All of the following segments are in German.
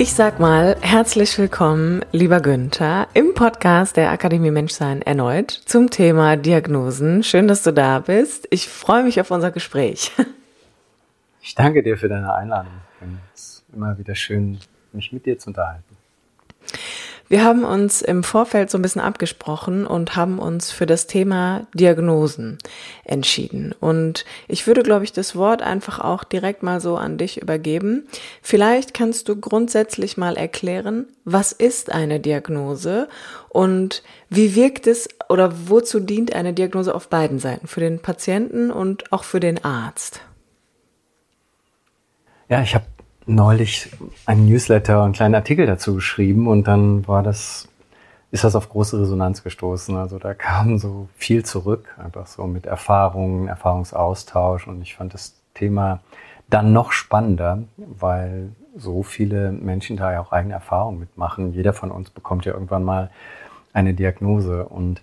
Ich sag mal herzlich willkommen, lieber Günther, im Podcast der Akademie Menschsein erneut zum Thema Diagnosen. Schön, dass du da bist. Ich freue mich auf unser Gespräch. Ich danke dir für deine Einladung. Es ist immer wieder schön, mich mit dir zu unterhalten. Wir haben uns im Vorfeld so ein bisschen abgesprochen und haben uns für das Thema Diagnosen entschieden. Und ich würde, glaube ich, das Wort einfach auch direkt mal so an dich übergeben. Vielleicht kannst du grundsätzlich mal erklären, was ist eine Diagnose und wie wirkt es oder wozu dient eine Diagnose auf beiden Seiten, für den Patienten und auch für den Arzt? Ja, ich habe neulich einen Newsletter und einen kleinen Artikel dazu geschrieben und dann war das, ist das auf große Resonanz gestoßen. Also da kam so viel zurück, einfach so mit Erfahrungen, Erfahrungsaustausch und ich fand das Thema dann noch spannender, weil so viele Menschen da ja auch eigene Erfahrungen mitmachen. Jeder von uns bekommt ja irgendwann mal eine Diagnose und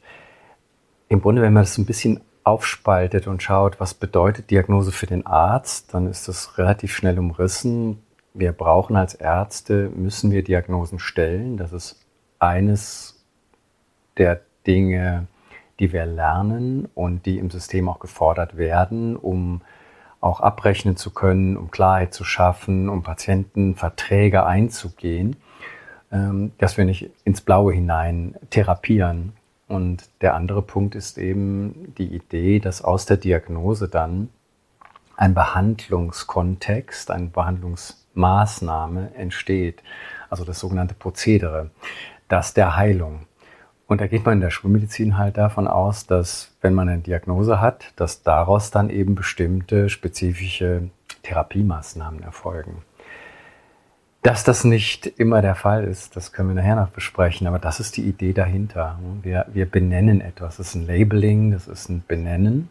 im Grunde, wenn man das so ein bisschen aufspaltet und schaut, was bedeutet Diagnose für den Arzt, dann ist das relativ schnell umrissen wir brauchen als Ärzte, müssen wir Diagnosen stellen. Das ist eines der Dinge, die wir lernen und die im System auch gefordert werden, um auch abrechnen zu können, um Klarheit zu schaffen, um Patientenverträge einzugehen, ähm, dass wir nicht ins Blaue hinein therapieren. Und der andere Punkt ist eben die Idee, dass aus der Diagnose dann ein Behandlungskontext, ein Behandlungs Maßnahme entsteht, also das sogenannte Prozedere, das der Heilung. Und da geht man in der Schulmedizin halt davon aus, dass wenn man eine Diagnose hat, dass daraus dann eben bestimmte spezifische Therapiemaßnahmen erfolgen. Dass das nicht immer der Fall ist, das können wir nachher noch besprechen, aber das ist die Idee dahinter. Wir, wir benennen etwas. Das ist ein Labeling, das ist ein Benennen.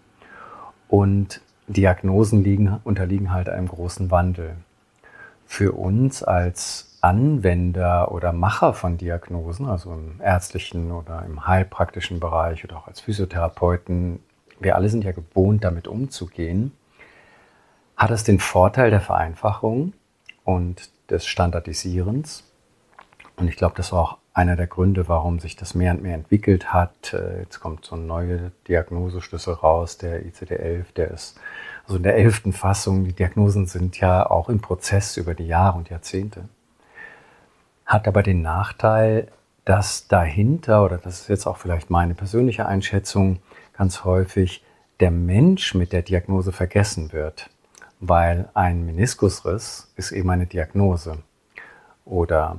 Und Diagnosen liegen, unterliegen halt einem großen Wandel für uns als Anwender oder Macher von Diagnosen, also im ärztlichen oder im heilpraktischen Bereich oder auch als Physiotherapeuten, wir alle sind ja gewohnt, damit umzugehen, hat es den Vorteil der Vereinfachung und des Standardisierens. Und ich glaube, das war auch einer der Gründe, warum sich das mehr und mehr entwickelt hat. Äh, jetzt kommt so ein neuer Diagnoseschlüssel raus, der ICD-11, der ist also in der elften Fassung. Die Diagnosen sind ja auch im Prozess über die Jahre und Jahrzehnte. Hat aber den Nachteil, dass dahinter, oder das ist jetzt auch vielleicht meine persönliche Einschätzung, ganz häufig der Mensch mit der Diagnose vergessen wird, weil ein Meniskusriss ist eben eine Diagnose oder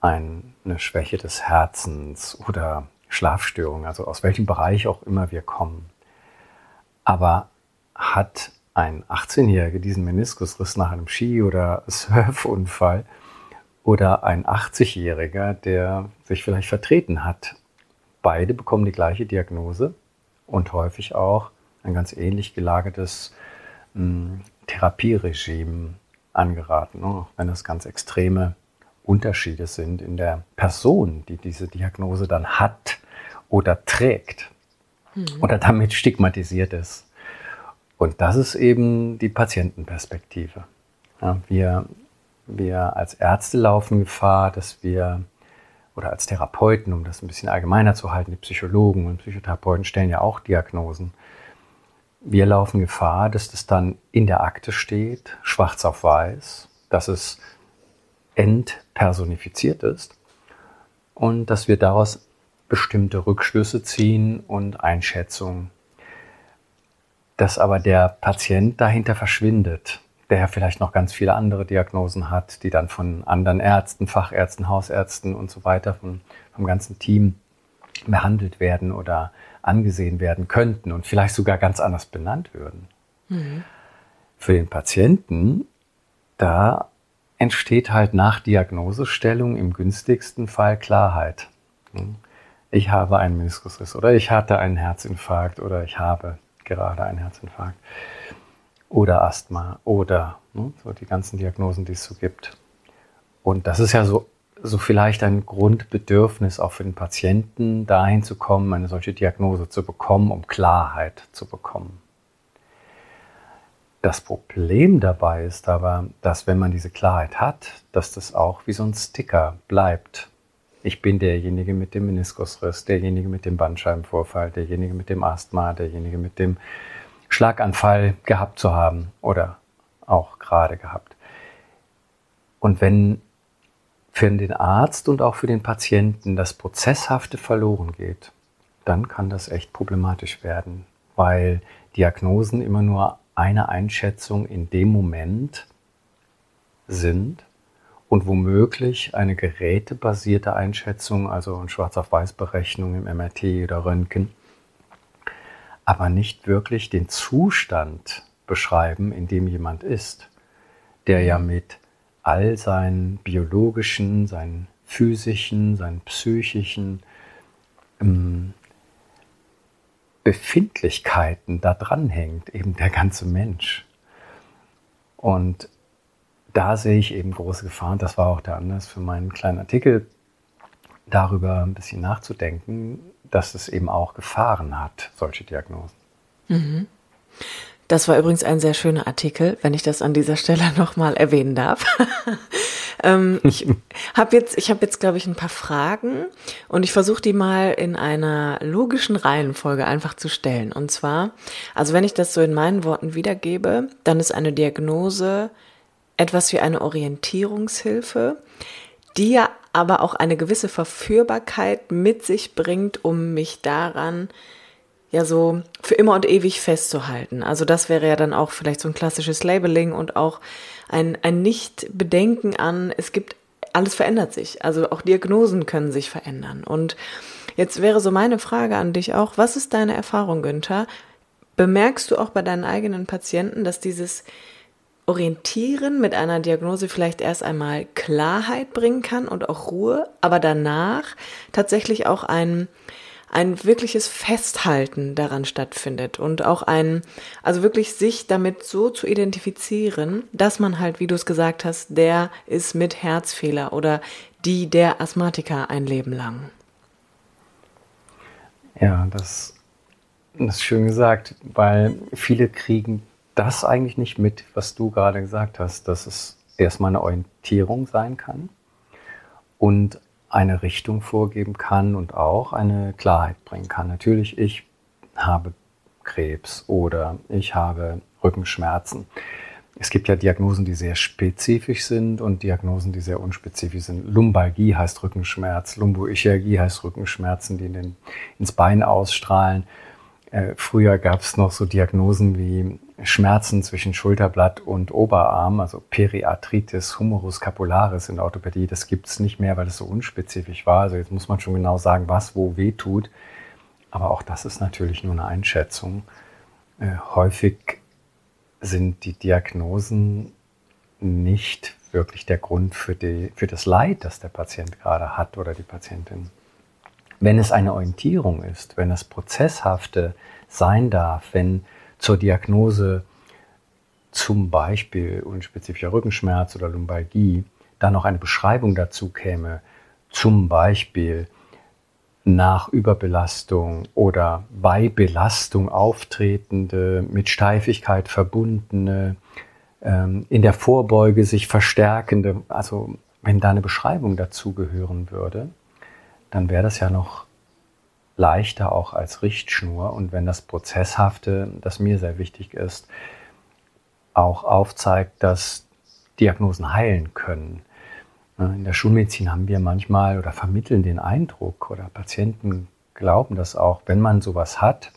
eine Schwäche des Herzens oder Schlafstörung, also aus welchem Bereich auch immer wir kommen. Aber hat ein 18-Jähriger diesen Meniskusriss nach einem Ski- oder Surfunfall oder ein 80-Jähriger, der sich vielleicht vertreten hat. Beide bekommen die gleiche Diagnose und häufig auch ein ganz ähnlich gelagertes mh, hm, Therapieregime angeraten, auch wenn es ganz extreme Unterschiede sind in der Person, die diese Diagnose dann hat oder trägt mhm. oder damit stigmatisiert ist. Und das ist eben die Patientenperspektive. Ja, wir, wir als Ärzte laufen Gefahr, dass wir, oder als Therapeuten, um das ein bisschen allgemeiner zu halten, die Psychologen und Psychotherapeuten stellen ja auch Diagnosen. Wir laufen Gefahr, dass das dann in der Akte steht, schwarz auf weiß, dass es entpersonifiziert ist und dass wir daraus bestimmte Rückschlüsse ziehen und Einschätzungen dass aber der Patient dahinter verschwindet, der ja vielleicht noch ganz viele andere Diagnosen hat, die dann von anderen Ärzten, Fachärzten, Hausärzten und so weiter, von, vom ganzen Team behandelt werden oder angesehen werden könnten und vielleicht sogar ganz anders benannt würden. Mhm. Für den Patienten, da entsteht halt nach Diagnosestellung im günstigsten Fall Klarheit. Ich habe einen Meniskusriss oder ich hatte einen Herzinfarkt oder ich habe gerade einen Herzinfarkt oder Asthma oder ne, so die ganzen Diagnosen, die es so gibt. Und das ist ja so, so vielleicht ein Grundbedürfnis auch für den Patienten, dahin zu kommen, eine solche Diagnose zu bekommen, um Klarheit zu bekommen. Das Problem dabei ist aber, dass wenn man diese Klarheit hat, dass das auch wie so ein Sticker bleibt. Ich bin derjenige mit dem Meniskusriss, derjenige mit dem Bandscheibenvorfall, derjenige mit dem Asthma, derjenige mit dem Schlaganfall gehabt zu haben oder auch gerade gehabt. Und wenn für den Arzt und auch für den Patienten das Prozesshafte verloren geht, dann kann das echt problematisch werden, weil Diagnosen immer nur eine Einschätzung in dem Moment sind und womöglich eine gerätebasierte Einschätzung, also eine Schwarz-auf-Weiß-Berechnung im MRT oder Röntgen, aber nicht wirklich den Zustand beschreiben, in dem jemand ist, der ja mit all seinen biologischen, seinen physischen, seinen psychischen ähm, Befindlichkeiten da dranhängt, eben der ganze Mensch. Und da sehe ich eben große Gefahren. Das war auch der Anlass für meinen kleinen Artikel, darüber ein bisschen nachzudenken, dass es eben auch Gefahren hat, solche Diagnosen. Mhm. Das war übrigens ein sehr schöner Artikel, wenn ich das an dieser Stelle nochmal erwähnen darf. Ähm, ich habe jetzt, ich habe jetzt, glaube ich, ein paar Fragen und ich versuche die mal in einer logischen Reihenfolge einfach zu stellen. Und zwar, also wenn ich das so in meinen Worten wiedergebe, dann ist eine Diagnose etwas wie eine Orientierungshilfe, die ja aber auch eine gewisse Verführbarkeit mit sich bringt, um mich daran ja so für immer und ewig festzuhalten. Also das wäre ja dann auch vielleicht so ein klassisches Labeling und auch ein, ein Nicht-Bedenken an, es gibt, alles verändert sich. Also auch Diagnosen können sich verändern. Und jetzt wäre so meine Frage an dich auch, was ist deine Erfahrung, Günther? Bemerkst du auch bei deinen eigenen Patienten, dass dieses Orientieren mit einer Diagnose vielleicht erst einmal Klarheit bringen kann und auch Ruhe, aber danach tatsächlich auch ein ein wirkliches Festhalten daran stattfindet und auch ein, also wirklich sich damit so zu identifizieren, dass man halt, wie du es gesagt hast, der ist mit Herzfehler oder die der Asthmatiker ein Leben lang. Ja, das, das ist schön gesagt, weil viele kriegen das eigentlich nicht mit, was du gerade gesagt hast, dass es erstmal eine Orientierung sein kann und eine Richtung vorgeben kann und auch eine Klarheit bringen kann. Natürlich, ich habe Krebs oder ich habe Rückenschmerzen. Es gibt ja Diagnosen, die sehr spezifisch sind und Diagnosen, die sehr unspezifisch sind. Lumbalgie heißt Rückenschmerz, Lumboichalgie heißt Rückenschmerzen, die in den, ins Bein ausstrahlen. Äh, früher gab es noch so Diagnosen wie Schmerzen zwischen Schulterblatt und Oberarm, also Periarthritis Humerus scapularis in der Orthopädie. Das gibt es nicht mehr, weil es so unspezifisch war. Also jetzt muss man schon genau sagen, was wo weh tut. Aber auch das ist natürlich nur eine Einschätzung. Äh, häufig sind die Diagnosen nicht wirklich der Grund für, die, für das Leid, das der Patient gerade hat oder die Patientin. Wenn es eine Orientierung ist, wenn es prozesshafte sein darf, wenn zur Diagnose zum Beispiel unspezifischer Rückenschmerz oder Lumbalgie dann noch eine Beschreibung dazu käme, zum Beispiel nach Überbelastung oder bei Belastung auftretende, mit Steifigkeit verbundene, ähm, in der Vorbeuge sich verstärkende, also wenn da eine Beschreibung dazu gehören würde, dann wäre das ja noch leichter auch als Richtschnur. Und wenn das Prozesshafte, das mir sehr wichtig ist, auch aufzeigt, dass Diagnosen heilen können. Ne, in der Schulmedizin haben wir manchmal oder vermitteln den Eindruck oder Patienten glauben das auch, wenn man sowas hat,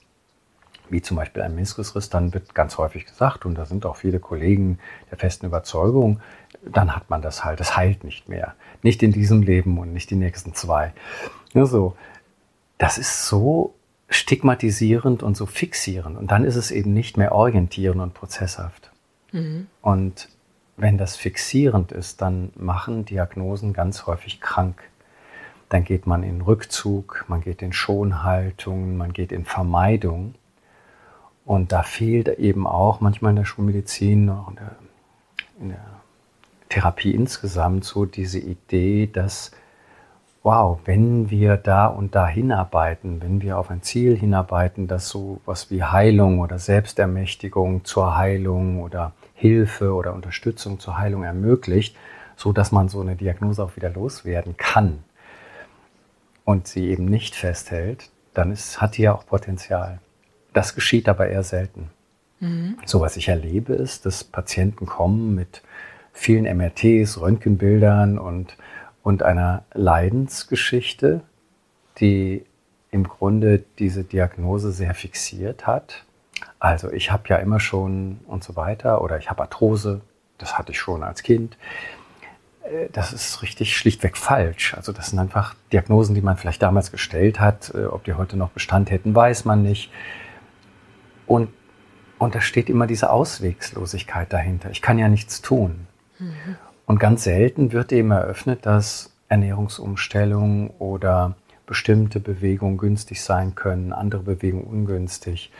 wie zum Beispiel ein Meniskusriss, dann wird ganz häufig gesagt, und da sind auch viele Kollegen der festen Überzeugung, dann hat man das halt, das heilt nicht mehr. Nicht in diesem Leben und nicht die nächsten zwei. Ja, so. Das ist so stigmatisierend und so fixierend. Und dann ist es eben nicht mehr orientierend und prozesshaft. Mhm. Und wenn das fixierend ist, dann machen Diagnosen ganz häufig krank. Dann geht man in Rückzug, man geht in Schonhaltung, man geht in Vermeidung. Und da fehlt eben auch manchmal in der Schulmedizin, in der, in der Therapie insgesamt so diese Idee, dass, wow, wenn wir da und da hinarbeiten, wenn wir auf ein Ziel hinarbeiten, das so was wie Heilung oder Selbstermächtigung zur Heilung oder Hilfe oder Unterstützung zur Heilung ermöglicht, so dass man so eine Diagnose auch wieder loswerden kann und sie eben nicht festhält, dann ist, hat die ja auch Potenzial. Das geschieht aber eher selten. Mhm. So was ich erlebe ist, dass Patienten kommen mit vielen MRTs, Röntgenbildern und, und einer Leidensgeschichte, die im Grunde diese Diagnose sehr fixiert hat. Also ich habe ja immer schon und so weiter oder ich habe Arthrose, das hatte ich schon als Kind. Äh, das ist richtig schlichtweg falsch. Also das sind einfach Diagnosen, die man vielleicht damals gestellt hat. Äh, ob die heute noch Bestand hätten, weiß man nicht. Und, und da steht immer diese Auswegslosigkeit dahinter. Ich kann ja nichts tun. Mhm. Und ganz selten wird eben eröffnet, dass Ernährungsumstellungen oder bestimmte Bewegungen günstig sein können, andere Bewegungen ungünstig,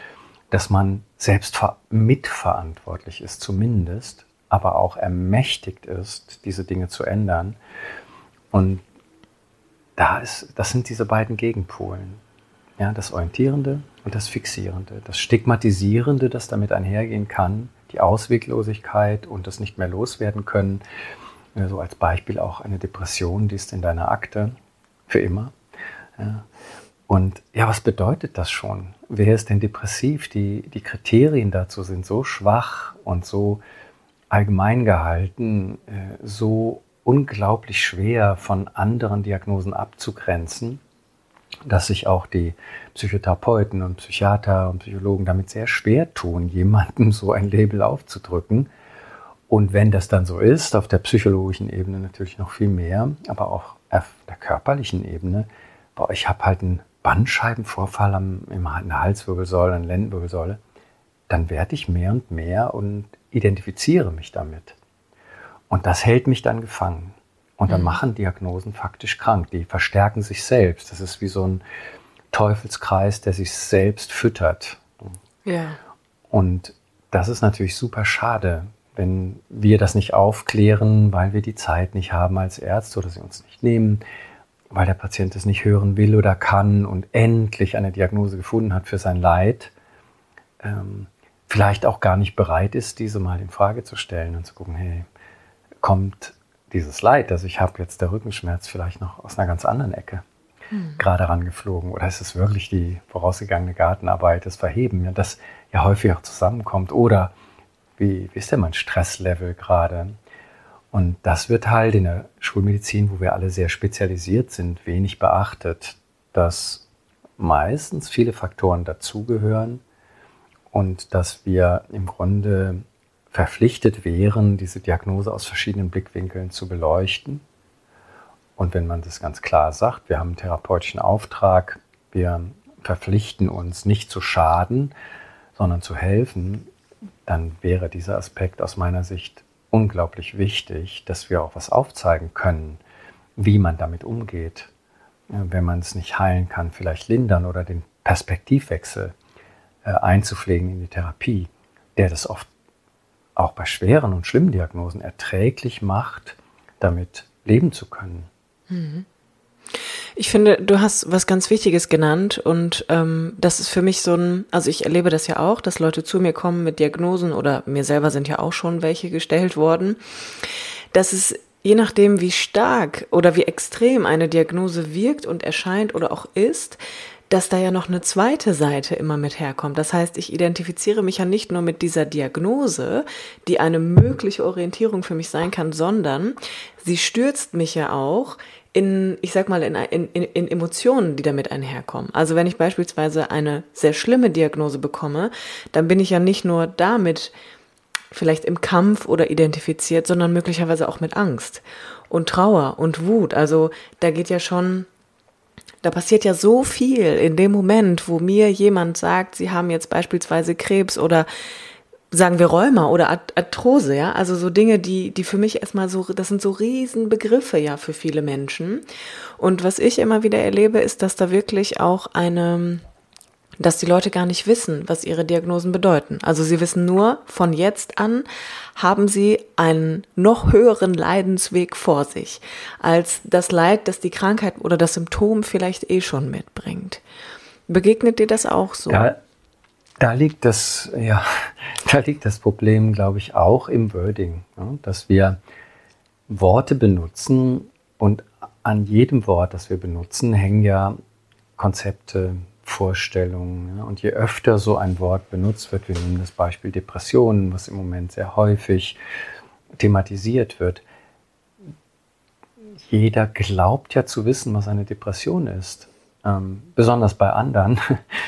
dass man selbst mitverantwortlich ist zumindest, aber auch ermächtigt ist, diese Dinge zu ändern. Und da ist, das sind diese beiden Gegenpolen. Ja, das Orientierende und das Fixierende, das Stigmatisierende, das damit einhergehen kann, die Ausweglosigkeit und das nicht mehr loswerden können. So als Beispiel auch eine Depression, die ist in deiner Akte für immer. Ja. Und ja, was bedeutet das schon? Wer ist denn depressiv? Die, die Kriterien dazu sind so schwach und so allgemein gehalten, äh, so unglaublich schwer von anderen Diagnosen abzugrenzen dass sich auch die Psychotherapeuten und Psychiater und Psychologen damit sehr schwer tun, jemandem so ein Label aufzudrücken. Und wenn das dann so ist, auf der psychologischen Ebene natürlich noch viel mehr, aber auch auf der körperlichen Ebene, boah, ich habe halt einen Bandscheibenvorfall am, in der Halswirbelsäule, an der Lendenwirbelsäule, dann werde ich mehr und mehr und identifiziere mich damit. Und das hält mich dann gefangen. Und dann mhm. machen Diagnosen faktisch krank. Die verstärken sich selbst. Das ist wie so ein Teufelskreis, der sich selbst füttert. Ja. Und das ist natürlich super schade, wenn wir das nicht aufklären, weil wir die Zeit nicht haben als Ärzte oder sie uns nicht nehmen, weil der Patient es nicht hören will oder kann und endlich eine Diagnose gefunden hat für sein Leid, ähm, vielleicht auch gar nicht bereit ist, diese mal in Frage zu stellen und zu gucken, hey, kommt dieses Leid, also ich habe jetzt der Rückenschmerz vielleicht noch aus einer ganz anderen Ecke mhm. gerade rangeflogen oder ist es wirklich die vorausgegangene Gartenarbeit, das Verheben, ja, das ja häufig auch zusammenkommt oder wie, wie ist denn mein Stresslevel gerade? Und das wird halt in der Schulmedizin, wo wir alle sehr spezialisiert sind, wenig beachtet, dass meistens viele Faktoren dazugehören und dass wir im Grunde verpflichtet wären, diese Diagnose aus verschiedenen Blickwinkeln zu beleuchten. Und wenn man das ganz klar sagt, wir haben einen therapeutischen Auftrag, wir verpflichten uns nicht zu schaden, sondern zu helfen, dann wäre dieser Aspekt aus meiner Sicht unglaublich wichtig, dass wir auch was aufzeigen können, wie man damit umgeht. Wenn man es nicht heilen kann, vielleicht lindern oder den Perspektivwechsel äh, einzupflegen in die Therapie, der das oft auch bei schweren und schlimmen Diagnosen erträglich macht, damit leben zu können. Mhm. Ich finde, du hast was ganz Wichtiges genannt und ähm, das ist für mich so ein, also ich erlebe das ja auch, dass Leute zu mir kommen mit Diagnosen oder mir selber sind ja auch schon welche gestellt worden, dass es je nachdem, wie stark oder wie extrem eine Diagnose wirkt und erscheint oder auch ist, dass da ja noch eine zweite Seite immer mit herkommt. Das heißt, ich identifiziere mich ja nicht nur mit dieser Diagnose, die eine mögliche Orientierung für mich sein kann, sondern sie stürzt mich ja auch in, ich sag mal, in, in, in Emotionen, die damit einherkommen. Also wenn ich beispielsweise eine sehr schlimme Diagnose bekomme, dann bin ich ja nicht nur damit vielleicht im Kampf oder identifiziert, sondern möglicherweise auch mit Angst und Trauer und Wut. Also da geht ja schon da passiert ja so viel in dem Moment, wo mir jemand sagt, sie haben jetzt beispielsweise Krebs oder sagen wir Rheuma oder Arthrose, ja, also so Dinge, die, die für mich erstmal so, das sind so Riesenbegriffe ja für viele Menschen. Und was ich immer wieder erlebe, ist, dass da wirklich auch eine, dass die Leute gar nicht wissen, was ihre Diagnosen bedeuten. Also sie wissen nur, von jetzt an haben sie einen noch höheren Leidensweg vor sich, als das Leid, das die Krankheit oder das Symptom vielleicht eh schon mitbringt. Begegnet dir das auch so? Ja, da liegt das, ja, da liegt das Problem, glaube ich, auch im Wording, ja, dass wir Worte benutzen und an jedem Wort, das wir benutzen, hängen ja Konzepte, Vorstellungen. Und je öfter so ein Wort benutzt wird, wir nehmen das Beispiel Depressionen, was im Moment sehr häufig thematisiert wird, jeder glaubt ja zu wissen, was eine Depression ist. Ähm, besonders bei anderen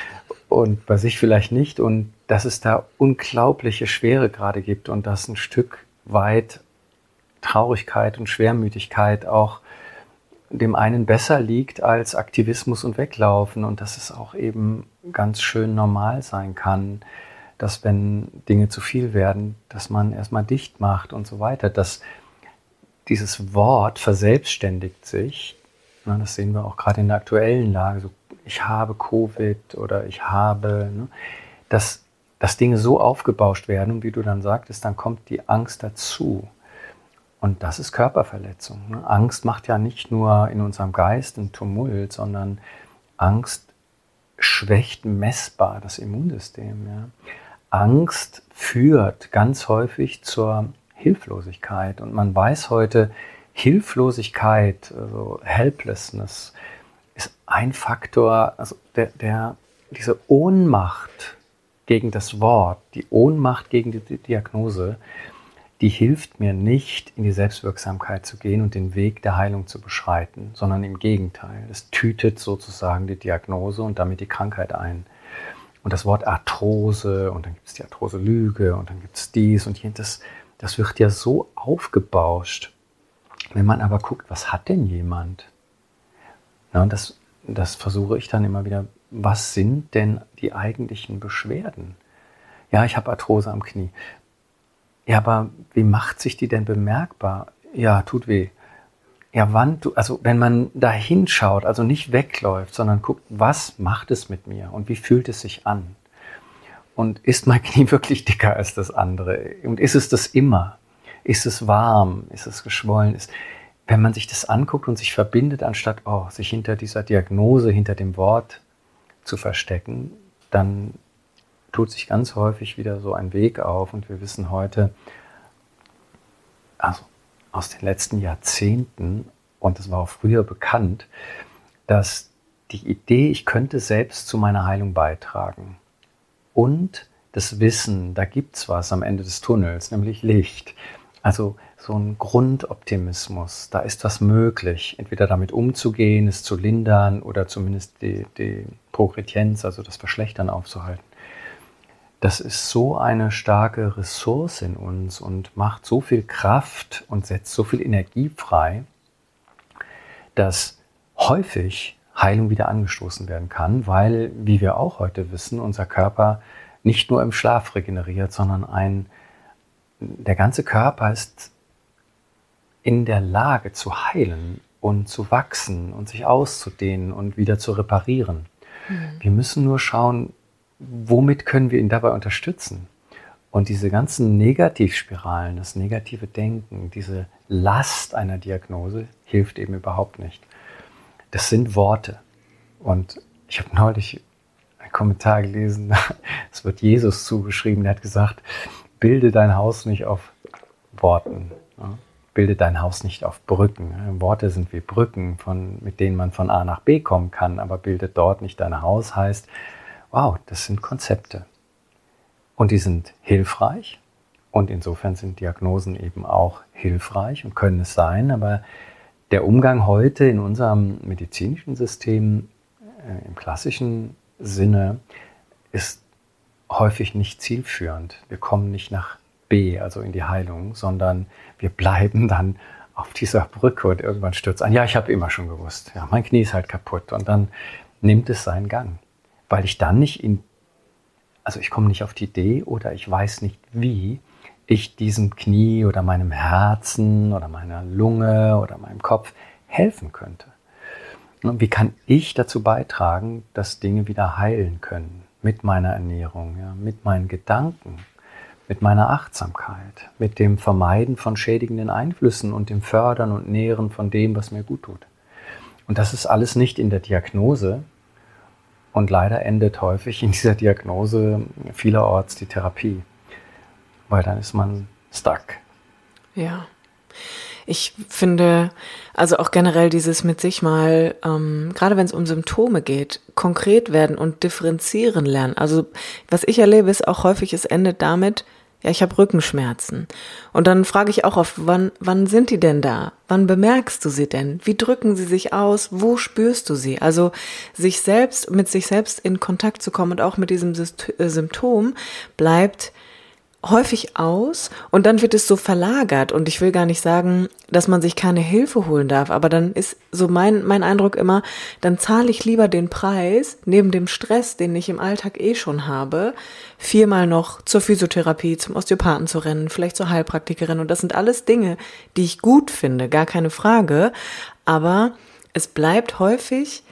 und bei sich vielleicht nicht. Und dass es da unglaubliche Schwere gerade gibt und dass ein Stück weit Traurigkeit und Schwermütigkeit auch dem einen besser liegt als Aktivismus und Weglaufen und dass es auch eben ganz schön normal sein kann, dass wenn Dinge zu viel werden, dass man erstmal dicht macht und so weiter. Dass dieses Wort verselbstständigt sich, das sehen wir auch gerade in der aktuellen Lage, so ich habe Covid oder ich habe, ne, dass, dass Dinge so aufgebauscht werden und wie du dann sagtest, dann kommt die Angst dazu. Und das ist Körperverletzung. Ne? Angst macht ja nicht nur in unserem Geist einen Tumult, sondern Angst schwächt messbar das Immunsystem. Ja? Angst führt ganz häufig zur Hilflosigkeit. Und man weiß heute, Hilflosigkeit, also Helplessness, ist ein Faktor, also der, der, diese Ohnmacht gegen das Wort, die Ohnmacht gegen die Diagnose, die hilft mir nicht, in die Selbstwirksamkeit zu gehen und den Weg der Heilung zu beschreiten, sondern im Gegenteil. Es tütet sozusagen die Diagnose und damit die Krankheit ein. Und das Wort Arthrose und dann gibt es die Arthrose-Lüge und dann gibt es dies und jenes, das, wird ja so aufgebauscht. Wenn man aber guckt, was hat denn jemand? Ja, und das, das versuche ich dann immer wieder. Was sind denn die eigentlichen Beschwerden? Ja, ich habe Arthrose am Knie. Ja, aber wie macht sich die denn bemerkbar? Ja, tut weh. Ja, wann du, also wenn man da hinschaut, also nicht wegläuft, sondern guckt, was macht es mit mir und wie fühlt es sich an? Und ist mein Knie wirklich dicker als das andere? Und ist es das immer? Ist es warm? Ist es geschwollen? Ist, wenn man sich das anguckt und sich verbindet, anstatt oh, sich hinter dieser Diagnose, hinter dem Wort zu verstecken, dann tut sich ganz häufig wieder so ein Weg auf. Und wir wissen heute, also aus den letzten Jahrzehnten, und das war auch früher bekannt, dass die Idee, ich könnte selbst zu meiner Heilung beitragen und das Wissen, da gibt es was am Ende des Tunnels, nämlich Licht. Also so ein Grundoptimismus, da ist was möglich, entweder damit umzugehen, es zu lindern oder zumindest die, die Progredienz, also das Verschlechtern aufzuhalten. Das ist so eine starke Ressource in uns und macht so viel Kraft und setzt so viel Energie frei, dass häufig Heilung wieder angestoßen werden kann, weil, wie wir auch heute wissen, unser Körper nicht nur im Schlaf regeneriert, sondern ein der ganze Körper ist in der Lage zu heilen und zu wachsen und sich auszudehnen und wieder zu reparieren. Mhm. Wir müssen nur schauen, womit können wir ihn dabei unterstützen. Und diese ganzen Negativspiralen, das negative Denken, diese Last einer Diagnose hilft eben überhaupt nicht. Das sind Worte. Und ich habe neulich einen Kommentar gelesen, es wird Jesus zugeschrieben, der hat gesagt, bilde dein Haus nicht auf Worten. Ja? Bilde dein Haus nicht auf Brücken. Worte sind wie Brücken, von, mit denen man von A nach B kommen kann, aber bilde dort nicht dein Haus heißt, wow, das sind Konzepte. Und die sind hilfreich. Und insofern sind Diagnosen eben auch hilfreich und können es sein. Aber der Umgang heute in unserem medizinischen System äh, im klassischen Sinne ist häufig nicht zielführend. Wir kommen nicht nach B, also in die Heilung, sondern wir bleiben dann auf dieser Brücke und irgendwann stürzt ein. Ja, ich habe immer schon gewusst, ja, mein Knie ist halt kaputt und dann nimmt es seinen Gang, weil ich dann nicht in also ich komme nicht auf die Idee oder ich weiß nicht wie ich diesem Knie oder meinem Herzen oder meiner Lunge oder meinem Kopf helfen könnte. Und wie kann ich dazu beitragen, dass Dinge wieder heilen können? Mit meiner Ernährung, ja, mit meinen Gedanken, mit meiner Achtsamkeit, mit dem Vermeiden von schädigenden Einflüssen und dem Fördern und Nähren von dem, was mir gut tut. Und das ist alles nicht in der Diagnose. Und leider endet häufig in dieser Diagnose vielerorts die Therapie, weil dann ist man stuck. Ja. Ich finde, also auch generell dieses mit sich mal, ähm, gerade wenn es um Symptome geht, konkret werden und differenzieren lernen. Also was ich erlebe, ist auch häufig, es endet damit, ja, ich habe Rückenschmerzen. Und dann frage ich auch oft, wann, wann sind die denn da? Wann bemerkst du sie denn? Wie drücken sie sich aus? Wo spürst du sie? Also sich selbst, mit sich selbst in Kontakt zu kommen und auch mit diesem äh, Symptom bleibt häufig aus und dann wird es so verlagert. Und ich will gar nicht sagen, dass man sich keine Hilfe holen darf, aber dann ist so mein, mein Eindruck immer, dann zahle ich lieber den Preis neben dem Stress, den ich im Alltag eh schon habe, viermal noch zur Physiotherapie, zum Osteopathen zu rennen, vielleicht zur Heilpraktikerin. Und das sind alles Dinge, die ich gut finde, gar keine Frage, aber es bleibt häufig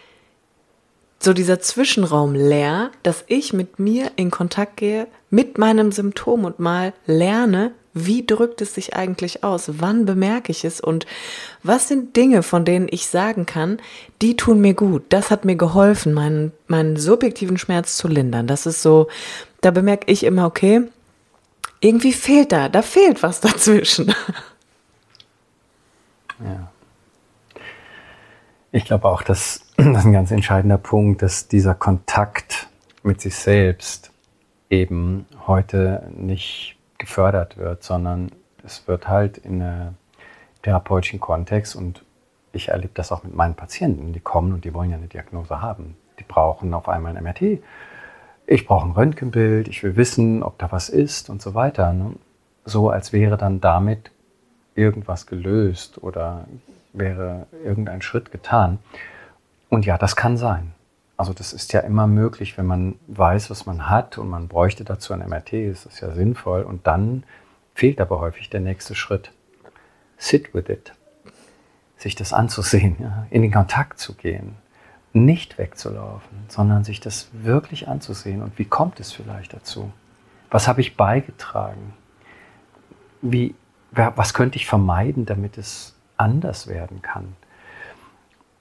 so dieser Zwischenraum leer, dass ich mit mir in Kontakt gehe, mit meinem Symptom und mal lerne, wie drückt es sich eigentlich aus? Wann bemerke ich es? Und was sind Dinge, von denen ich sagen kann, die tun mir gut? Das hat mir geholfen, meinen, meinen subjektiven Schmerz zu lindern. Das ist so, da bemerke ich immer, okay, irgendwie fehlt da, da fehlt was dazwischen. Ja. Ich glaube auch, dass das ist ein ganz entscheidender Punkt, dass dieser Kontakt mit sich selbst eben heute nicht gefördert wird, sondern es wird halt in einem therapeutischen Kontext und ich erlebe das auch mit meinen Patienten, die kommen und die wollen ja eine Diagnose haben. Die brauchen auf einmal ein MRT. Ich brauche ein Röntgenbild, ich will wissen, ob da was ist und so weiter. Ne? So als wäre dann damit irgendwas gelöst oder wäre irgendein Schritt getan. Und ja, das kann sein. Also das ist ja immer möglich, wenn man weiß, was man hat und man bräuchte dazu ein MRT, ist das ja sinnvoll. Und dann fehlt aber häufig der nächste Schritt. Sit with it. Sich das anzusehen, ja, in den Kontakt zu gehen, nicht wegzulaufen, sondern sich das wirklich anzusehen. Und wie kommt es vielleicht dazu? Was habe ich beigetragen? Wie, was könnte ich vermeiden, damit es anders werden kann?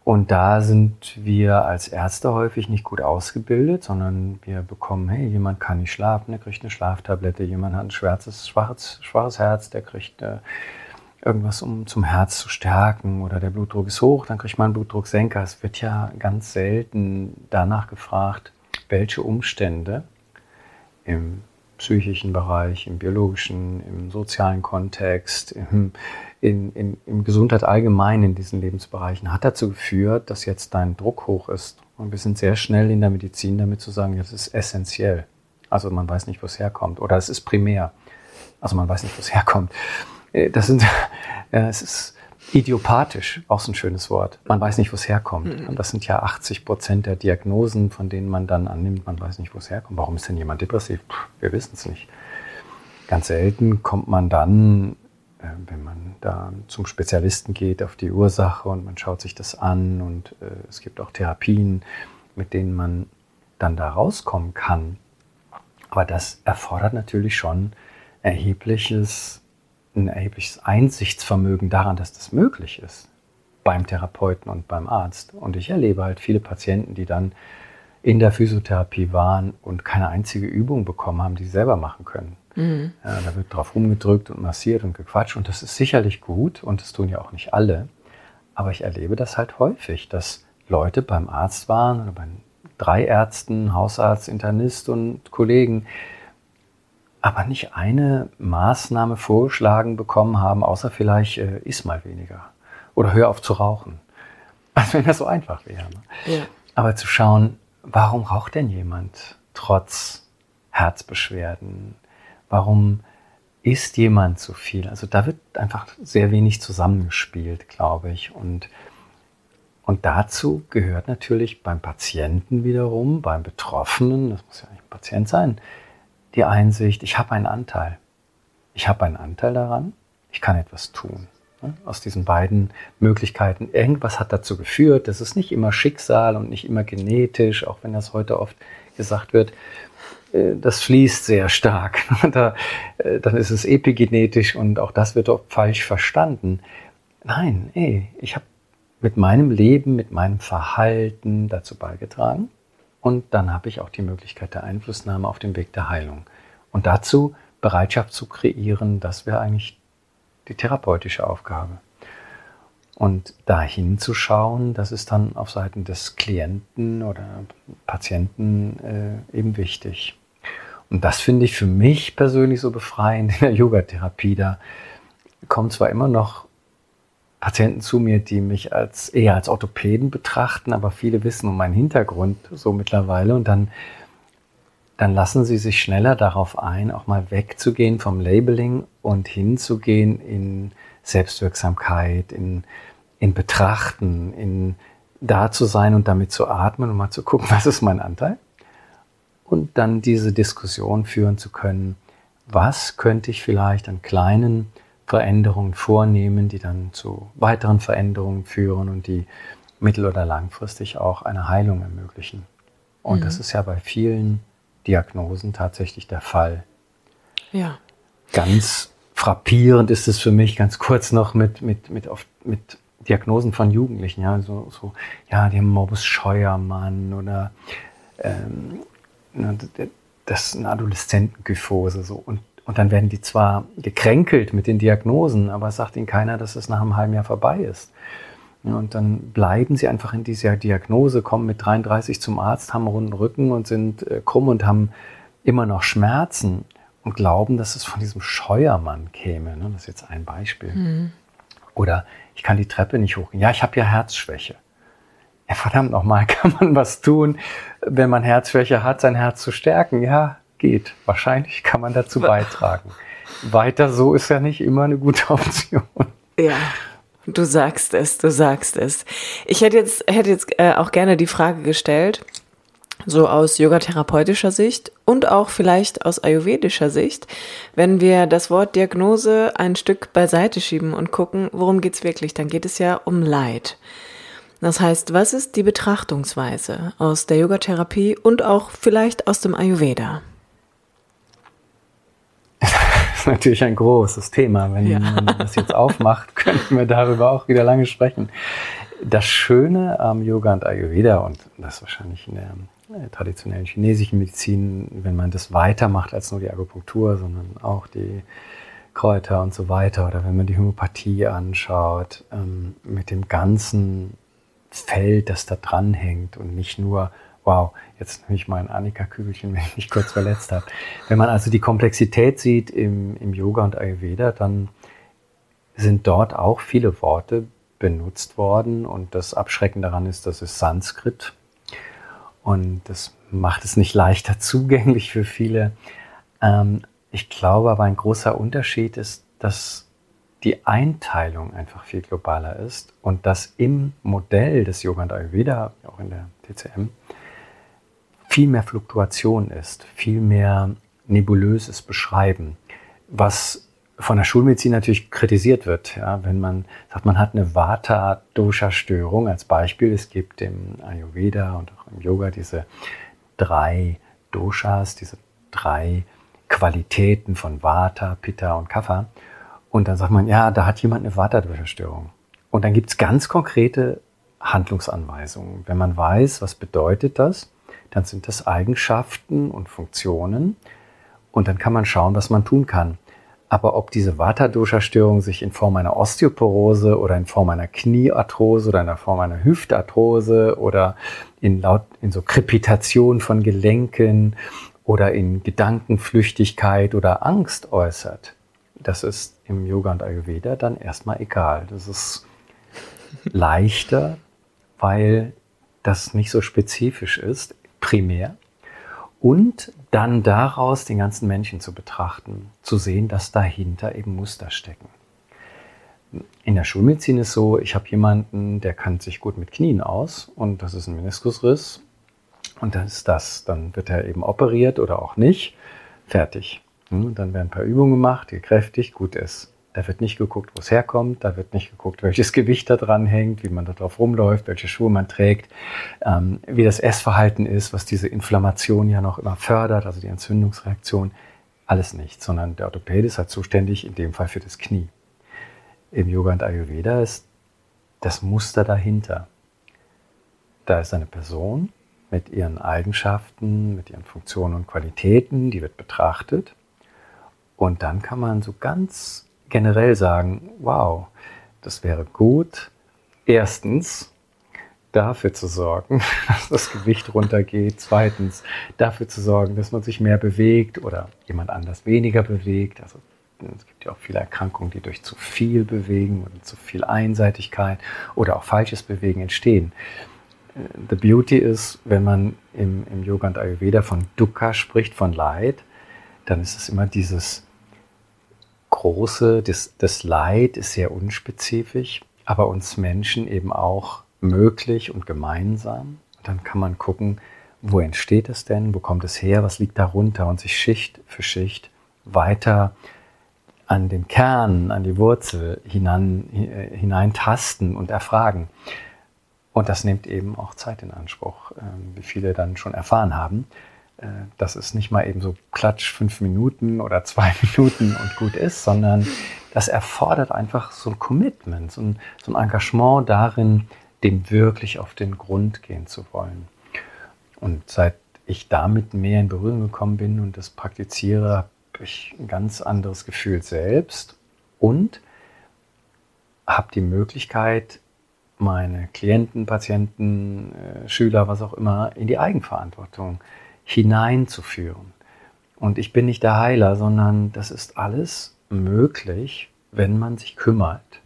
Und da sind wir als Ärzte häufig nicht gut ausgebildet, sondern wir bekommen, hey, jemand kann nicht schlafen, der kriegt eine Schlaftablette, jemand hat ein schwarzes, schwaches, schwaches Herz, der kriegt äh, irgendwas, um zum Herz zu stärken oder der Blutdruck ist hoch, dann kriegt man einen Blutdrucksenker. Es wird ja ganz selten danach gefragt, welche Umstände im psychischen Bereich, im biologischen, im sozialen Kontext, im, in, in, in Gesundheit allgemein in diesen Lebensbereichen hat dazu geführt, dass jetzt dein Druck hoch ist. Und wir sind sehr schnell in der Medizin damit zu sagen, das ist essentiell. Also man weiß nicht, wo es herkommt. Oder es ist primär. Also man weiß nicht, wo es herkommt. Äh, das sind, es ist idiopathisch, auch so ein schönes Wort. Man weiß nicht, wo es herkommt. Mhm. Und das sind ja 80 Prozent der Diagnosen, von denen man dann annimmt, man weiß nicht, wo es herkommt. Warum ist denn jemand depressiv? Puh, wir wissen es nicht. Ganz selten kommt man dann wenn man da zum Spezialisten geht auf die Ursache und man schaut sich das an und äh, es gibt auch Therapien, mit denen man dann da rauskommen kann. Aber das erfordert natürlich schon erhebliches, ein erhebliches Einsichtsvermögen daran, dass das möglich ist beim Therapeuten und beim Arzt. Und ich erlebe halt viele Patienten, die dann in der Physiotherapie waren und keine einzige Übung bekommen haben, die sie selber machen können. Mhm. Ja, da wird drauf rumgedrückt und massiert und gequatscht und das ist sicherlich gut und das tun ja auch nicht alle. Aber ich erlebe das halt häufig, dass Leute beim Arzt waren oder bei drei Ärzten, Hausarzt, Internist und Kollegen, aber nicht eine Maßnahme vorgeschlagen bekommen haben, außer vielleicht äh, iss mal weniger oder hör auf zu rauchen. Als wenn das so einfach wäre. Ne? Ja. Aber zu schauen, warum raucht denn jemand trotz Herzbeschwerden, warum isst jemand zu viel? Also da wird einfach sehr wenig zusammengespielt, glaube ich. Und Und dazu gehört natürlich beim Patienten wiederum, beim Betroffenen, das muss ja nicht ein Patient sein, die Einsicht, ich habe einen Anteil. Ich habe einen Anteil daran, ich kann etwas tun. Aus diesen beiden Möglichkeiten. Irgendwas hat dazu geführt. Das ist nicht immer Schicksal und nicht immer genetisch, auch wenn das heute oft gesagt wird. Äh, das fließt sehr stark. Äh, dann ist es epigenetisch und auch das wird oft falsch verstanden. Nein, ey, ich habe mit meinem Leben, mit meinem Verhalten dazu beigetragen. Und dann habe ich auch die Möglichkeit der Einflussnahme auf dem Weg der Heilung. Und dazu Bereitschaft zu kreieren, das wäre eigentlich die therapeutische Aufgabe. Und dahin zu schauen, das ist dann auf Seiten des Klienten oder Patienten äh, eben wichtig. Und das finde ich für mich persönlich so befreiend in der Yogatherapie. Da kommen zwar immer noch Patienten zu mir, die mich als eher als Orthopäden betrachten, aber viele wissen um meinen Hintergrund so mittlerweile und dann dann lassen sie sich schneller darauf ein, auch mal wegzugehen vom Labeling und hinzugehen in Selbstwirksamkeit, in, in Betrachten, in da zu sein und damit zu atmen und mal zu gucken, was ist mein Anteil? Und dann diese Diskussion führen zu können, was könnte ich vielleicht an kleinen Veränderungen vornehmen, die dann zu weiteren Veränderungen führen und die mittel- oder langfristig auch eine Heilung ermöglichen. Und mhm. das ist ja bei vielen Diagnosen tatsächlich der Fall. Ja. Ganz frappierend ist es für mich ganz kurz noch mit, mit, mit, oft, mit Diagnosen von Jugendlichen, ja, so, so ja, die haben Morbus Scheuermann oder ähm, das ist eine Adoleszentenkyphose so und und dann werden die zwar gekränkelt mit den Diagnosen, aber sagt ihnen keiner, dass es nach einem halben Jahr vorbei ist. Und dann bleiben sie einfach in dieser Diagnose, kommen mit 33 zum Arzt, haben einen runden Rücken und sind äh, krumm und haben immer noch Schmerzen und glauben, dass es von diesem Scheuermann käme. Ne? Das ist jetzt ein Beispiel. Mhm. Oder ich kann die Treppe nicht hochgehen. Ja, ich habe ja Herzschwäche. Ja, verdammt nochmal, kann man was tun, wenn man Herzschwäche hat, sein Herz zu stärken? Ja, geht. Wahrscheinlich kann man dazu beitragen. Weiter so ist ja nicht immer eine gute Option. Ja. Du sagst es, du sagst es. Ich hätte jetzt, hätte jetzt äh, auch gerne die Frage gestellt, so aus yogatherapeutischer Sicht und auch vielleicht aus ayurvedischer Sicht, wenn wir das Wort Diagnose ein Stück beiseite schieben und gucken, worum geht's wirklich, dann geht es ja um Leid. Das heißt, was ist die Betrachtungsweise aus der Yogatherapie und auch vielleicht aus dem Ayurveda? ist natürlich ein großes Thema. Wenn ja. man das jetzt aufmacht, könnten wir darüber auch wieder lange sprechen. Das Schöne am Yoga und Ayurveda, und das wahrscheinlich in der äh, traditionellen chinesischen Medizin, wenn man das weitermacht als nur die Akupunktur, sondern auch die Kräuter und so weiter, oder wenn man die Homöopathie anschaut, ähm, mit dem ganzen Feld, das da dranhängt und nicht nur wow, jetzt nehme ich mal Annika-Kügelchen, wenn ich mich kurz verletzt habe. Wenn man also die Komplexität sieht im, im Yoga und Ayurveda, dann sind dort auch viele Worte benutzt worden und das Abschreckende daran ist, das ist Sanskrit und das macht es nicht leichter zugänglich für viele. Ähm, ich glaube aber ein großer Unterschied ist, dass die Einteilung einfach viel globaler ist und dass im Modell des Yoga und Ayurveda, auch in der TCM, viel mehr Fluktuation ist, viel mehr nebulöses Beschreiben, was von der Schulmedizin natürlich kritisiert wird. Ja, wenn man sagt, man hat eine Vata-Dosha-Störung als Beispiel, es gibt im Ayurveda und auch im Yoga diese drei Doshas, diese drei Qualitäten von Vata, Pitta und Kapha. Und dann sagt man, ja, da hat jemand eine Vata-Dosha-Störung. Und dann gibt es ganz konkrete Handlungsanweisungen. Wenn man weiß, was bedeutet das, dann sind das Eigenschaften und Funktionen und dann kann man schauen, was man tun kann. Aber ob diese Vata-Dosha-Störung sich in Form einer Osteoporose oder in Form einer Kniearthrose oder in der Form einer Hüftarthrose oder in, laut, in so Krepitation von Gelenken oder in Gedankenflüchtigkeit oder Angst äußert, das ist im Yoga und Ayurveda dann erstmal egal. Das ist leichter, weil das nicht so spezifisch ist primär und dann daraus den ganzen Menschen zu betrachten, zu sehen, dass dahinter eben Muster stecken. In der Schulmedizin ist so, ich habe jemanden, der kann sich gut mit Knien aus und das ist ein Meniskusriss und dann ist das. Dann wird er eben operiert oder auch nicht. Fertig. Hm, und dann werden ein paar Übungen gemacht, gekräftigt, gut ist. Da wird nicht geguckt, wo es herkommt, da wird nicht geguckt, welches Gewicht da dran hängt, wie man da drauf rumläuft, welche Schuhe man trägt, ähm, wie das Essverhalten ist, was diese Inflammation ja noch immer fördert, also die Entzündungsreaktion. Alles nicht, sondern der Orthopäde ist halt zuständig, in dem Fall für das Knie. Im Yoga und Ayurveda ist das Muster dahinter. Da ist eine Person mit ihren Eigenschaften, mit ihren Funktionen und Qualitäten, die wird betrachtet. Und dann kann man so ganz generell sagen, wow, das wäre gut, erstens dafür zu sorgen, dass das Gewicht runtergeht, zweitens dafür zu sorgen, dass man sich mehr bewegt oder jemand anders weniger bewegt. Also es gibt ja auch viele Erkrankungen, die durch zu viel Bewegen und zu viel Einseitigkeit oder auch falsches Bewegen entstehen. The Beauty ist, wenn man im, im Yoga und Ayurveda von Dukkha spricht, von Leid, dann ist es immer dieses Große, das, das Leid ist sehr unspezifisch, aber uns Menschen eben auch möglich und gemeinsam. Und dann kann man gucken, wo entsteht es denn, wo kommt es her, was liegt darunter und sich Schicht für Schicht weiter an den Kern, an die Wurzel hinein, hineintasten und erfragen. Und das nimmt eben auch Zeit in Anspruch, ähm, wie viele dann schon erfahren haben. Äh, dass es nicht mal eben so klatsch fünf Minuten oder zwei Minuten und gut ist, sondern das erfordert einfach so ein Commitment, so ein, so ein Engagement darin, dem wirklich auf den Grund gehen zu wollen. Und seit ich damit mehr in Berührung gekommen bin und das praktiziere, habe ich ein ganz anderes Gefühl selbst und habe die Möglichkeit, meine Klienten, Patienten, äh, Schüler, was auch immer, in die Eigenverantwortung zu hineinzuführen. Und ich bin nicht der Heiler, sondern das ist alles möglich, wenn man sich kümmert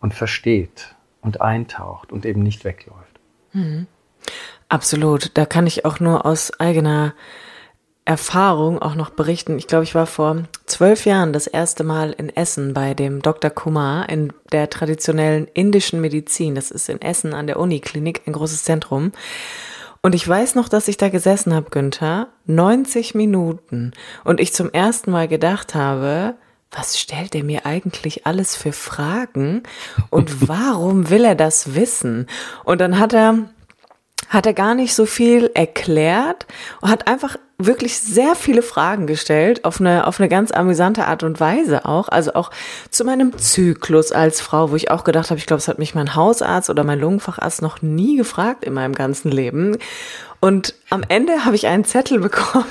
und versteht und eintaucht und eben nicht wegläuft. Mhm. Absolut. Da kann ich auch nur aus eigener Erfahrung auch noch berichten. Ich glaube, ich war vor zwölf Jahren das erste Mal in Essen bei dem Dr. Kumar in der traditionellen indischen Medizin. Das ist in Essen an der Uniklinik, ein großes Zentrum. Und ich weiß noch, dass ich da gesessen habe, Günther, 90 Minuten. Und ich zum ersten Mal gedacht habe, was stellt er mir eigentlich alles für Fragen? Und warum will er das wissen? Und dann hat er hat er gar nicht so viel erklärt und hat einfach wirklich sehr viele Fragen gestellt, auf eine, auf eine ganz amüsante Art und Weise auch. Also auch zu meinem Zyklus als Frau, wo ich auch gedacht habe, ich glaube, es hat mich mein Hausarzt oder mein Lungenfacharzt noch nie gefragt in meinem ganzen Leben. Und am Ende habe ich einen Zettel bekommen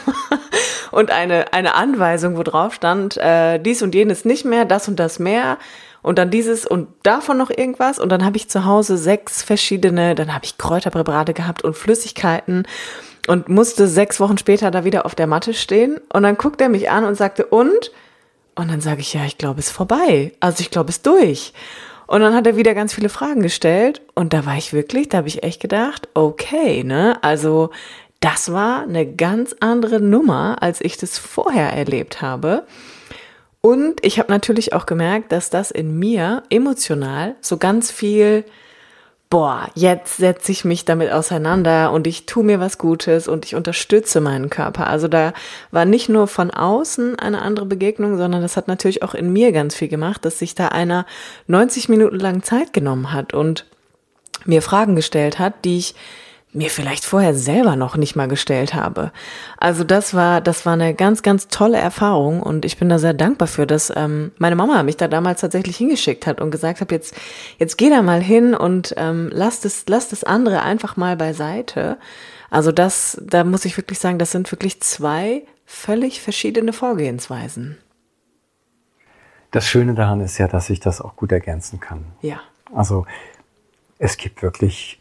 und eine, eine Anweisung, wo drauf stand, äh, dies und jenes nicht mehr, das und das mehr und dann dieses und davon noch irgendwas und dann habe ich zu Hause sechs verschiedene, dann habe ich Kräuterpräparate gehabt und Flüssigkeiten und musste sechs Wochen später da wieder auf der Matte stehen. Und dann guckt er mich an und sagte und? Und dann sage ich ja, ich glaube es ist vorbei, also ich glaube es ist durch. Und dann hat er wieder ganz viele Fragen gestellt. Und da war ich wirklich, da habe ich echt gedacht, okay, ne, also das war eine ganz andere Nummer, als ich das vorher erlebt habe. Und ich habe natürlich auch gemerkt, dass das in mir emotional so ganz viel, boah, jetzt setze ich mich damit auseinander und ich tue mir was Gutes und ich unterstütze meinen Körper. Also da war nicht nur von außen eine andere Begegnung, sondern das hat natürlich auch in mir ganz viel gemacht, dass sich da einer 90 Minuten lang Zeit genommen hat und mir Fragen gestellt hat, die ich mir vielleicht vorher selber noch nicht mal gestellt habe. Also das war, das war eine ganz, ganz tolle Erfahrung und ich bin da sehr dankbar für, dass ähm, meine Mama mich da damals tatsächlich hingeschickt hat und gesagt hat, jetzt, jetzt geh da mal hin und ähm, lass das, lass das andere einfach mal beiseite. Also das, da muss ich wirklich sagen, das sind wirklich zwei völlig verschiedene Vorgehensweisen. Das Schöne daran ist ja, dass ich das auch gut ergänzen kann. Ja. Also es gibt wirklich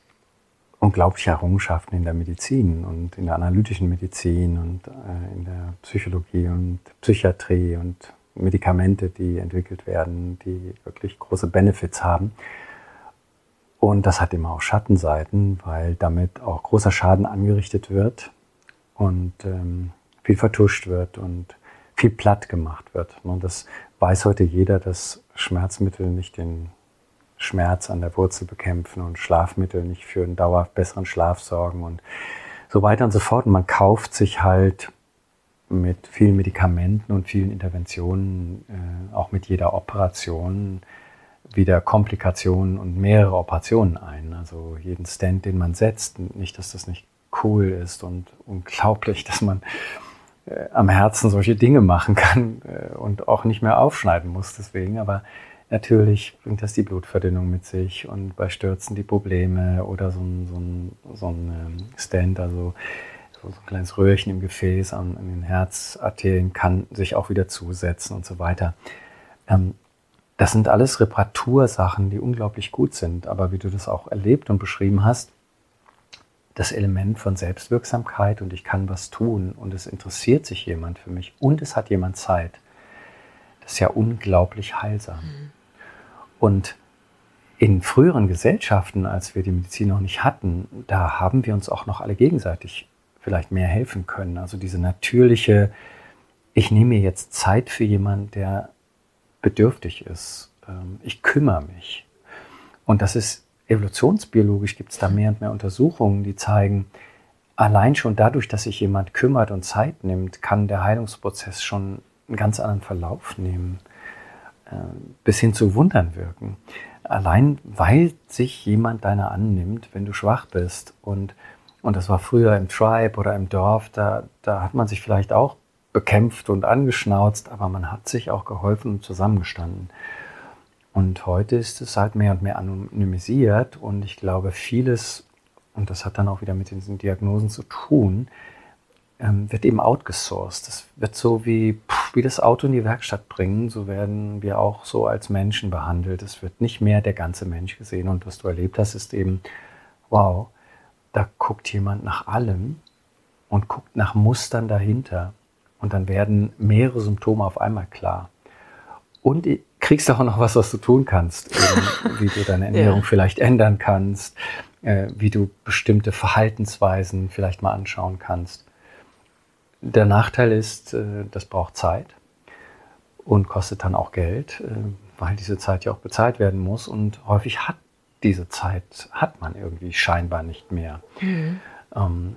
unglaubliche Errungenschaften in der Medizin und in der analytischen Medizin und äh, in der Psychologie und Psychiatrie und Medikamente, die entwickelt werden, die wirklich große Benefits haben. Und das hat immer auch Schattenseiten, weil damit auch großer Schaden angerichtet wird und ähm, viel vertuscht wird und viel platt gemacht wird. Und das weiß heute jeder, dass Schmerzmittel nicht den Schmerz an der Wurzel bekämpfen und Schlafmittel nicht für einen dauerhaft besseren Schlaf sorgen und so weiter und so fort. Und man kauft sich halt mit vielen Medikamenten und vielen Interventionen, äh, auch mit jeder Operation, wieder Komplikationen und mehrere Operationen ein. Also jeden Stand, den man setzt, nicht, dass das nicht cool ist und unglaublich, dass man äh, am Herzen solche Dinge machen kann äh, und auch nicht mehr aufschneiden muss deswegen. Aber natürlich bringt das die Blutverdünnung mit sich und bei Stürzen die Probleme oder so ein, so ein, so ein ähm, Stand, also so ein kleines Röhrchen im Gefäß an, an den Herzarterien kann sich auch wieder zusetzen und so weiter. Ähm, das sind alles Reparatursachen, die unglaublich gut sind. Aber wie du das auch erlebt und beschrieben hast, das Element von Selbstwirksamkeit und ich kann was tun und es interessiert sich jemand für mich und es hat jemand Zeit. Das ist ja unglaublich heilsam. Mhm. Und in früheren Gesellschaften, als wir die Medizin noch nicht hatten, da haben wir uns auch noch alle gegenseitig vielleicht mehr helfen können. Also diese natürliche, ich nehme mir jetzt Zeit für jemanden, der bedürftig ist. Ähm, ich kümmere mich. Und das ist evolutionsbiologisch, gibt es da mehr und mehr Untersuchungen, die zeigen, allein schon dadurch, dass sich jemand kümmert und Zeit nimmt, kann der Heilungsprozess schon einen ganz anderen Verlauf nehmen, bis hin zu Wundern wirken. Allein weil sich jemand deiner annimmt, wenn du schwach bist. Und, und das war früher im Tribe oder im Dorf, da, da hat man sich vielleicht auch bekämpft und angeschnauzt, aber man hat sich auch geholfen und zusammengestanden. Und heute ist es halt mehr und mehr anonymisiert und ich glaube, vieles, und das hat dann auch wieder mit diesen Diagnosen zu tun, ähm, wird eben outgesourced. Das wird so wie, wie das Auto in die Werkstatt bringen, so werden wir auch so als Menschen behandelt. Es wird nicht mehr der ganze Mensch gesehen und was du erlebt hast, ist eben, wow, da guckt jemand nach allem und guckt nach Mustern dahinter. Und dann werden mehrere Symptome auf einmal klar. Und kriegst auch noch was, was du tun kannst, eben, wie du deine Ernährung ja. vielleicht ändern kannst, äh, wie du bestimmte Verhaltensweisen vielleicht mal anschauen kannst. Der Nachteil ist, äh, das braucht Zeit und kostet dann auch Geld, äh, weil diese Zeit ja auch bezahlt werden muss. Und häufig hat diese Zeit, hat man irgendwie scheinbar nicht mehr. Mhm. Ähm,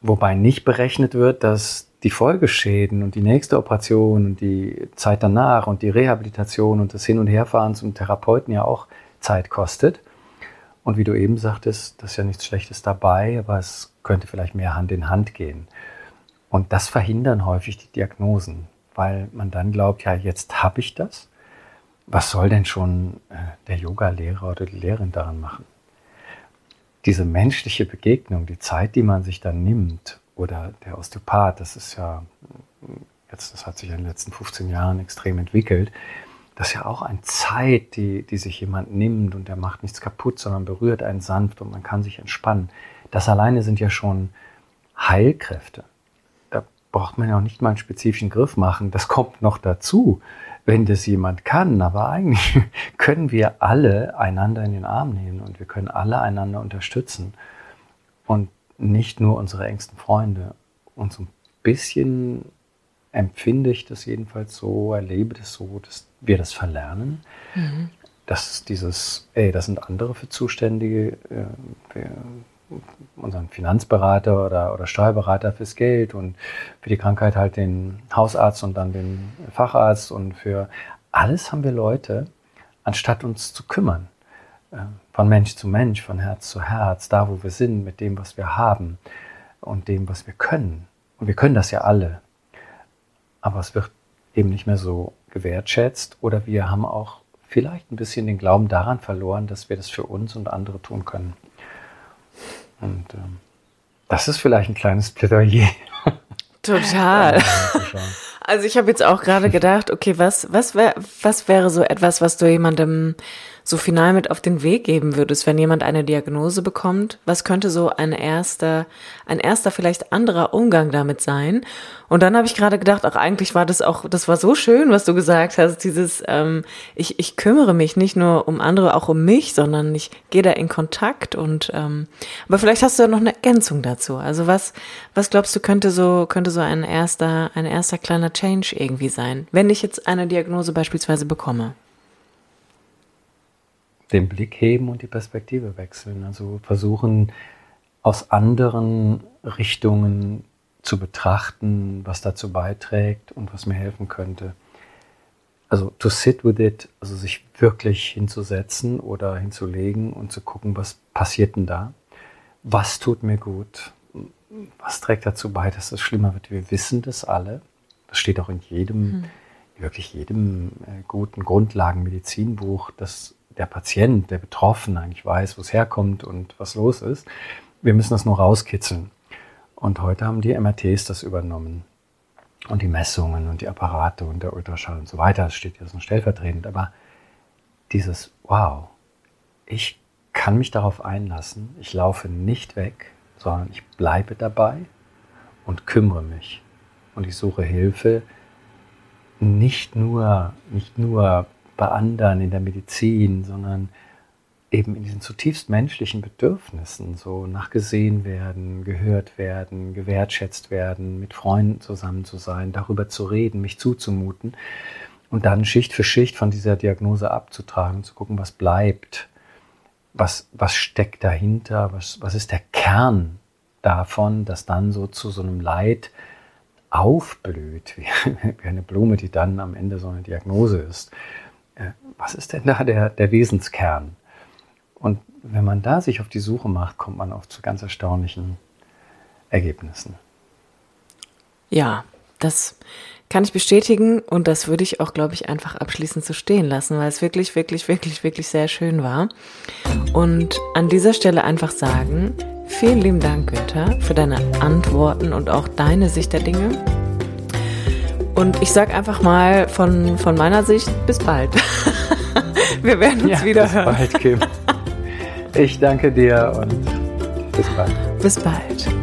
wobei nicht berechnet wird, dass die Folgeschäden und die nächste Operation und die Zeit danach und die Rehabilitation und das Hin- und Herfahren zum Therapeuten ja auch Zeit kostet. Und wie du eben sagtest, das ist ja nichts Schlechtes dabei, aber es könnte vielleicht mehr Hand in Hand gehen. Und das verhindern häufig die Diagnosen, weil man dann glaubt, ja, jetzt habe ich das. Was soll denn schon äh, der Yoga-Lehrer oder die Lehrerin daran machen? Diese menschliche Begegnung, die Zeit, die man sich dann nimmt oder der Osteopath, das ist ja, jetzt, das hat sich in den letzten 15 Jahren extrem entwickelt. Das ist ja auch eine Zeit, die, die sich jemand nimmt und der macht nichts kaputt, sondern berührt einen sanft und man kann sich entspannen. Das alleine sind ja schon Heilkräfte. Braucht man ja auch nicht mal einen spezifischen Griff machen. Das kommt noch dazu, wenn das jemand kann. Aber eigentlich können wir alle einander in den Arm nehmen und wir können alle einander unterstützen. Und nicht nur unsere engsten Freunde. Und so ein bisschen empfinde ich das jedenfalls so, erlebe das so, dass wir das verlernen. Mhm. Dass dieses, ey, das sind andere für Zuständige, äh, unseren Finanzberater oder, oder Steuerberater fürs Geld und für die Krankheit halt den Hausarzt und dann den Facharzt und für alles haben wir Leute, anstatt uns zu kümmern. Äh, von Mensch zu Mensch, von Herz zu Herz, da wo wir sind, mit dem, was wir haben und dem, was wir können. Und wir können das ja alle. Aber es wird eben nicht mehr so gewertschätzt oder wir haben auch vielleicht ein bisschen den Glauben daran verloren, dass wir das für uns und andere tun können. Und ähm, das ist vielleicht ein kleines Plädoyer. Total. Also ich habe jetzt auch gerade gedacht, okay, was, was, wär, was wäre so etwas, was du jemandem so final mit auf den Weg geben würdest, wenn jemand eine Diagnose bekommt? Was könnte so ein erster, ein erster vielleicht anderer Umgang damit sein? Und dann habe ich gerade gedacht, auch eigentlich war das auch, das war so schön, was du gesagt hast, dieses, ähm, ich, ich kümmere mich nicht nur um andere, auch um mich, sondern ich gehe da in Kontakt und, ähm, aber vielleicht hast du ja noch eine Ergänzung dazu. Also was, was glaubst du könnte so, könnte so ein erster, ein erster kleiner Change irgendwie sein, wenn ich jetzt eine Diagnose beispielsweise bekomme? Den Blick heben und die Perspektive wechseln. Also versuchen aus anderen Richtungen zu betrachten, was dazu beiträgt und was mir helfen könnte. Also to sit with it, also sich wirklich hinzusetzen oder hinzulegen und zu gucken, was passiert denn da? Was tut mir gut? Was trägt dazu bei, dass es schlimmer wird? Wir wissen das alle. Das steht auch in jedem, mhm. wirklich jedem äh, guten Grundlagenmedizinbuch, dass der Patient, der Betroffene eigentlich weiß, wo es herkommt und was los ist. Wir müssen das nur rauskitzeln. Und heute haben die MRTs das übernommen. Und die Messungen und die Apparate und der Ultraschall und so weiter. Das steht jetzt noch stellvertretend. Aber dieses, wow, ich kann mich darauf einlassen. Ich laufe nicht weg, sondern ich bleibe dabei und kümmere mich. Und ich suche Hilfe nicht nur, nicht nur bei anderen in der Medizin, sondern eben in diesen zutiefst menschlichen Bedürfnissen, so nachgesehen werden, gehört werden, gewertschätzt werden, mit Freunden zusammen zu sein, darüber zu reden, mich zuzumuten und dann Schicht für Schicht von dieser Diagnose abzutragen, zu gucken, was bleibt, was, was steckt dahinter, was, was ist der Kern davon, dass dann so zu so einem Leid aufblüht, wie, wie eine Blume, die dann am Ende so eine Diagnose ist. Äh, was ist denn da der, der Wesenskern? Und wenn man da sich auf die Suche macht, kommt man auch zu ganz erstaunlichen Ergebnissen. Ja, das kann ich bestätigen und das würde ich auch, glaube ich, einfach abschließend so stehen lassen, weil es wirklich, wirklich, wirklich, wirklich sehr schön war. Und an dieser Stelle einfach sagen, vielen lieben Dank, Günther, für deine Antworten und auch deine Sicht der Dinge. Und ich sage einfach mal von, von meiner Sicht, bis bald. Wir werden uns ja, wieder bis hören. Bald, Kim. Ich danke dir und bis bald. Bis bald.